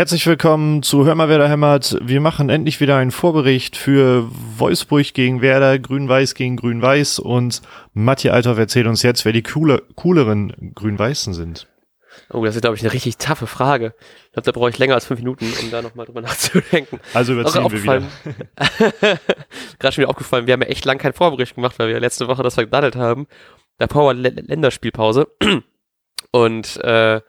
Herzlich willkommen zu Hör mal, wer da hämmert. Wir machen endlich wieder einen Vorbericht für Wolfsburg gegen Werder, Grün-Weiß gegen Grün-Weiß und Matti Althoff erzählt uns jetzt, wer die coole, cooleren Grün-Weißen sind. Oh, das ist, glaube ich, eine richtig taffe Frage. Ich glaube, da brauche ich länger als fünf Minuten, um da nochmal drüber nachzudenken. Also überziehen wir wieder. Gerade schon wieder aufgefallen, wir haben ja echt lang keinen Vorbericht gemacht, weil wir letzte Woche das verdaddelt haben. Da Power Länderspielpause. Und äh,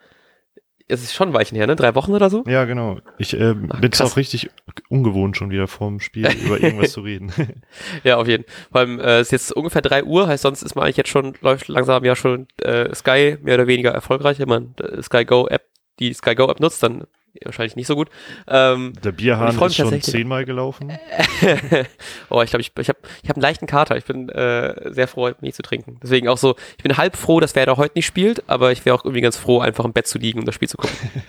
es ist schon ein Weichen her, ne? Drei Wochen oder so? Ja, genau. Ich äh, bin es auch richtig ungewohnt, schon wieder vorm Spiel über irgendwas zu reden. ja, auf jeden Fall. Vor allem, äh, es ist jetzt ungefähr drei Uhr, heißt sonst ist man eigentlich jetzt schon, läuft langsam ja schon äh, Sky mehr oder weniger erfolgreich. Wenn man äh, Sky Go App, die Sky Go App nutzt, dann wahrscheinlich nicht so gut. Ähm, Der Bierhahn ist schon zehnmal gelaufen. oh, ich glaube, ich, ich habe ich hab einen leichten Kater. Ich bin äh, sehr froh, nie zu trinken. Deswegen auch so, ich bin halb froh, dass Werder heute nicht spielt, aber ich wäre auch irgendwie ganz froh, einfach im Bett zu liegen und das Spiel zu gucken.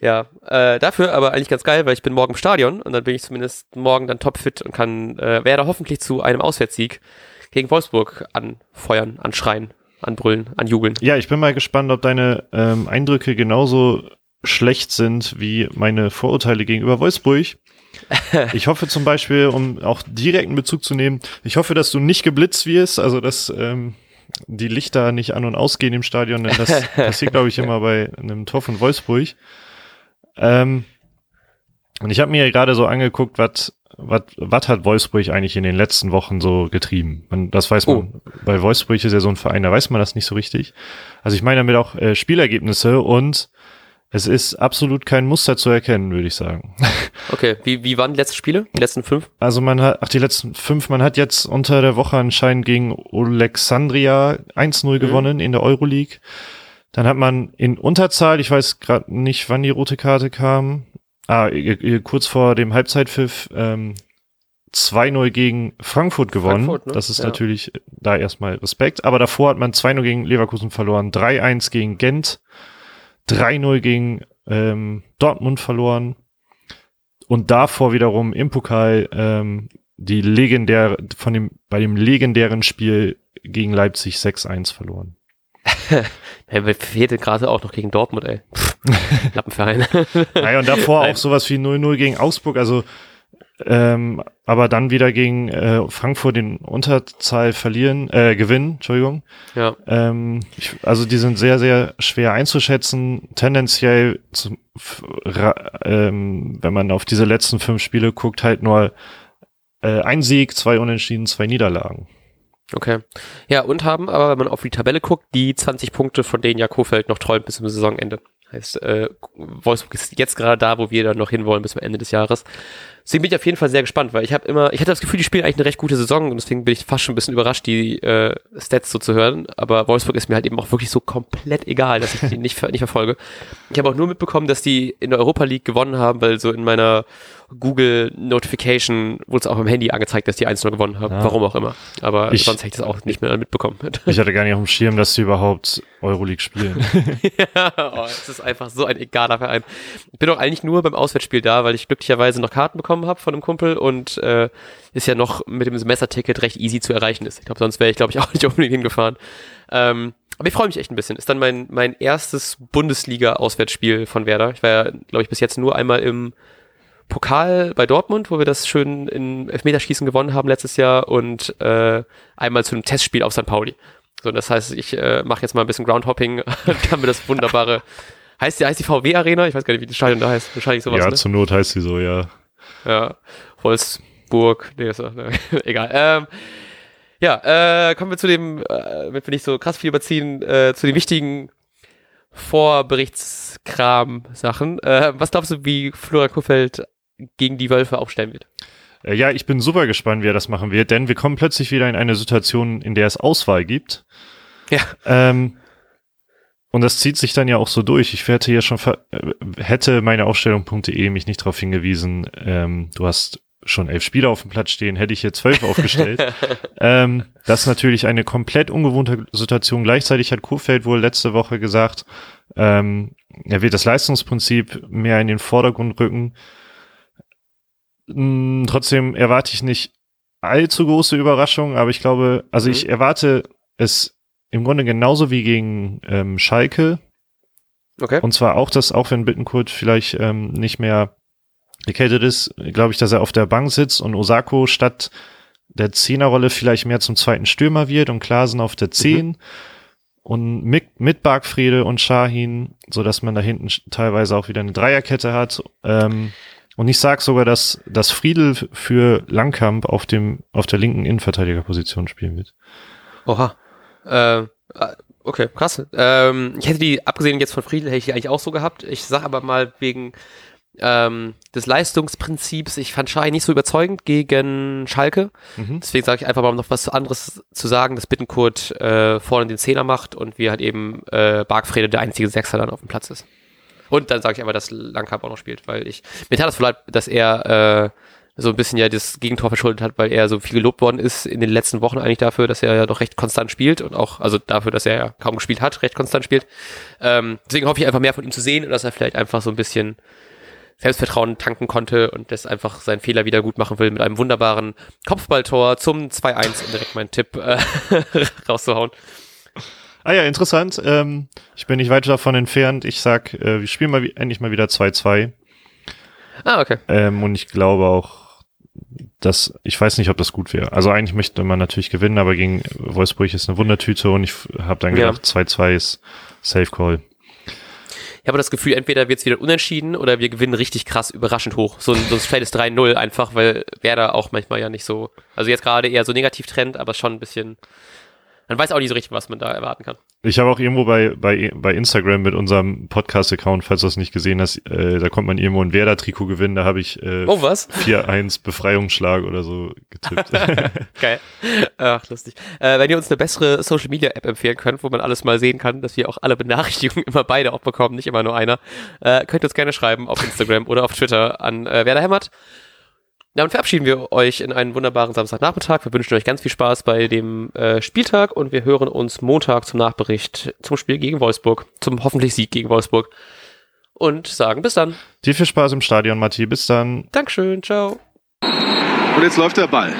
ja, äh, dafür aber eigentlich ganz geil, weil ich bin morgen im Stadion und dann bin ich zumindest morgen dann topfit und kann äh, Werder hoffentlich zu einem Auswärtssieg gegen Wolfsburg anfeuern, anschreien, anbrüllen, anjubeln. Ja, ich bin mal gespannt, ob deine ähm, Eindrücke genauso schlecht sind wie meine Vorurteile gegenüber Wolfsburg. Ich hoffe zum Beispiel, um auch direkten Bezug zu nehmen, ich hoffe, dass du nicht geblitzt wirst, also dass ähm, die Lichter nicht an und ausgehen im Stadion, denn das passiert, glaube ich, immer bei einem Tor von Wolfsburg. Ähm, und ich habe mir gerade so angeguckt, was was was hat Wolfsburg eigentlich in den letzten Wochen so getrieben? Man, das weiß man. Oh. Bei Wolfsburg ist ja so ein Verein, da weiß man das nicht so richtig. Also ich meine damit auch äh, Spielergebnisse und es ist absolut kein Muster zu erkennen, würde ich sagen. Okay, wie, wie waren die letzten Spiele? Die letzten fünf? Also man hat, ach, die letzten fünf, man hat jetzt unter der Woche anscheinend gegen Alexandria 1-0 mhm. gewonnen in der Euroleague. Dann hat man in Unterzahl, ich weiß gerade nicht, wann die rote Karte kam, ah, kurz vor dem Halbzeitpfiff, ähm, 2-0 gegen Frankfurt gewonnen. Frankfurt, ne? Das ist ja. natürlich da erstmal Respekt. Aber davor hat man 2-0 gegen Leverkusen verloren, 3-1 gegen Gent, 3-0 gegen ähm, Dortmund verloren und davor wiederum im Pokal ähm, die legendäre, von dem, bei dem legendären Spiel gegen Leipzig 6-1 verloren. er fehlte gerade auch noch gegen Dortmund, ey. Lappenverein. naja, und davor Nein. auch sowas wie 0-0 gegen Augsburg, also ähm, aber dann wieder gegen äh, Frankfurt den Unterzahl verlieren, äh, gewinnen, Entschuldigung. Ja. Ähm, ich, also die sind sehr, sehr schwer einzuschätzen. Tendenziell, zum, ähm, wenn man auf diese letzten fünf Spiele guckt, halt nur äh, ein Sieg, zwei Unentschieden, zwei Niederlagen. Okay. Ja, und haben aber, wenn man auf die Tabelle guckt, die 20 Punkte, von denen ja Kofeld noch träumt bis zum Saisonende. Heißt, äh, Wolfsburg ist jetzt gerade da, wo wir dann noch hinwollen bis zum Ende des Jahres. Deswegen bin ich auf jeden Fall sehr gespannt, weil ich habe immer, ich hatte das Gefühl, die spielen eigentlich eine recht gute Saison und deswegen bin ich fast schon ein bisschen überrascht, die äh, Stats so zu hören. Aber Wolfsburg ist mir halt eben auch wirklich so komplett egal, dass ich die nicht, nicht verfolge. Ich habe auch nur mitbekommen, dass die in der Europa League gewonnen haben, weil so in meiner Google Notification wurde es auch im Handy angezeigt, dass die 1-0 gewonnen haben. Ja. Warum auch immer. Aber ich, sonst hätte ich das auch nicht mehr mitbekommen. Ich hatte gar nicht auf dem Schirm, dass sie überhaupt Euroleague spielen. ja, oh, es ist einfach so ein egaler Verein. Ich bin auch eigentlich nur beim Auswärtsspiel da, weil ich glücklicherweise noch Karten bekommen habe von einem Kumpel und äh, ist ja noch mit dem Semesterticket recht easy zu erreichen ist. Ich glaube, sonst wäre ich, glaube ich, auch nicht unbedingt hingefahren. Ähm, aber ich freue mich echt ein bisschen. Ist dann mein, mein erstes Bundesliga-Auswärtsspiel von Werder. Ich war ja, glaube ich, bis jetzt nur einmal im Pokal bei Dortmund, wo wir das schön in Elfmeterschießen gewonnen haben letztes Jahr und äh, einmal zu einem Testspiel auf St. Pauli. So, das heißt, ich äh, mache jetzt mal ein bisschen Groundhopping und kann mir das wunderbare Heißt die, heißt die VW Arena? Ich weiß gar nicht, wie das Stadion da heißt. Wahrscheinlich sowas. Ja, ne? zur Not heißt sie so, ja. Ja. Wolfsburg. Nee, ist, ne, egal. Ähm, ja, äh, kommen wir zu dem, äh, damit wir nicht so krass viel überziehen, äh, zu den wichtigen Vorberichtskram-Sachen. Äh, was glaubst du, wie Flora Kuhfeld gegen die Wölfe aufstellen wird? Äh, ja, ich bin super gespannt, wie er das machen wird, denn wir kommen plötzlich wieder in eine Situation, in der es Auswahl gibt. Ja. Ähm, und das zieht sich dann ja auch so durch. Ich hätte ja schon, äh, hätte meine Aufstellung.de mich nicht darauf hingewiesen, ähm, du hast schon elf Spieler auf dem Platz stehen, hätte ich hier zwölf aufgestellt. ähm, das ist natürlich eine komplett ungewohnte Situation. Gleichzeitig hat Kurfeld wohl letzte Woche gesagt, ähm, er wird das Leistungsprinzip mehr in den Vordergrund rücken. Hm, trotzdem erwarte ich nicht allzu große Überraschungen, aber ich glaube, also mhm. ich erwarte es im Grunde genauso wie gegen ähm, Schalke. Okay. Und zwar auch, dass auch wenn Bittenkurt vielleicht ähm, nicht mehr erkältet ist, glaube ich, dass er auf der Bank sitzt und Osako statt der Zehnerrolle vielleicht mehr zum zweiten Stürmer wird und Klasen auf der Zehn. Mhm. Und mit, mit Bargfriede und Shahin, so dass man da hinten teilweise auch wieder eine Dreierkette hat. Ähm, und ich sag sogar, dass, dass Friedel für Langkamp auf dem, auf der linken Innenverteidigerposition spielen wird. Oha. Äh, okay, krass. Ähm, ich hätte die, abgesehen jetzt von Friedel, hätte ich die eigentlich auch so gehabt. Ich sag aber mal wegen ähm, des Leistungsprinzips, ich fand Schei nicht so überzeugend gegen Schalke. Mhm. Deswegen sage ich einfach mal um noch was anderes zu sagen, dass Bittenkurt äh, vorne den Zehner macht und wir halt eben äh, Bargfrede der einzige Sechser dann auf dem Platz ist. Und dann sage ich aber, dass Langkamp auch noch spielt, weil ich, mir tat das leid, dass er äh, so ein bisschen ja das Gegentor verschuldet hat, weil er so viel gelobt worden ist in den letzten Wochen eigentlich dafür, dass er ja doch recht konstant spielt und auch, also dafür, dass er ja kaum gespielt hat, recht konstant spielt. Ähm, deswegen hoffe ich einfach mehr von ihm zu sehen und dass er vielleicht einfach so ein bisschen Selbstvertrauen tanken konnte und das einfach seinen Fehler wieder gut machen will mit einem wunderbaren Kopfballtor zum 2-1 und direkt meinen Tipp äh, rauszuhauen. Ah ja, interessant. Ähm, ich bin nicht weit davon entfernt. Ich sag, äh, wir spielen mal endlich mal wieder 2-2. Ah, okay. Ähm, und ich glaube auch, dass, ich weiß nicht, ob das gut wäre. Also eigentlich möchte man natürlich gewinnen, aber gegen Wolfsburg ist eine Wundertüte und ich habe dann gedacht, 2-2 ja. ist Safe Call. Ich habe das Gefühl, entweder wird es wieder unentschieden oder wir gewinnen richtig krass überraschend hoch. So ein, so ein straightes 3-0 einfach, weil Werder auch manchmal ja nicht so, also jetzt gerade eher so negativ trennt, aber schon ein bisschen man weiß auch nicht so richtig, was man da erwarten kann. Ich habe auch irgendwo bei, bei, bei Instagram mit unserem Podcast-Account, falls du das nicht gesehen hast, äh, da kommt man irgendwo ein Werder-Trikot gewinnen, da habe ich äh, oh, was? 4-1 Befreiungsschlag oder so getippt. Geil. Ach, lustig. Äh, wenn ihr uns eine bessere Social-Media-App empfehlen könnt, wo man alles mal sehen kann, dass wir auch alle Benachrichtigungen immer beide auch bekommen, nicht immer nur einer, äh, könnt ihr uns gerne schreiben auf Instagram oder auf Twitter an äh, Werder Hämmert. Damit verabschieden wir euch in einen wunderbaren Samstagnachmittag. Wir wünschen euch ganz viel Spaß bei dem äh, Spieltag und wir hören uns Montag zum Nachbericht zum Spiel gegen Wolfsburg, zum hoffentlich Sieg gegen Wolfsburg und sagen bis dann. Dir viel Spaß im Stadion, Matti. Bis dann. Dankeschön. Ciao. Und jetzt läuft der Ball.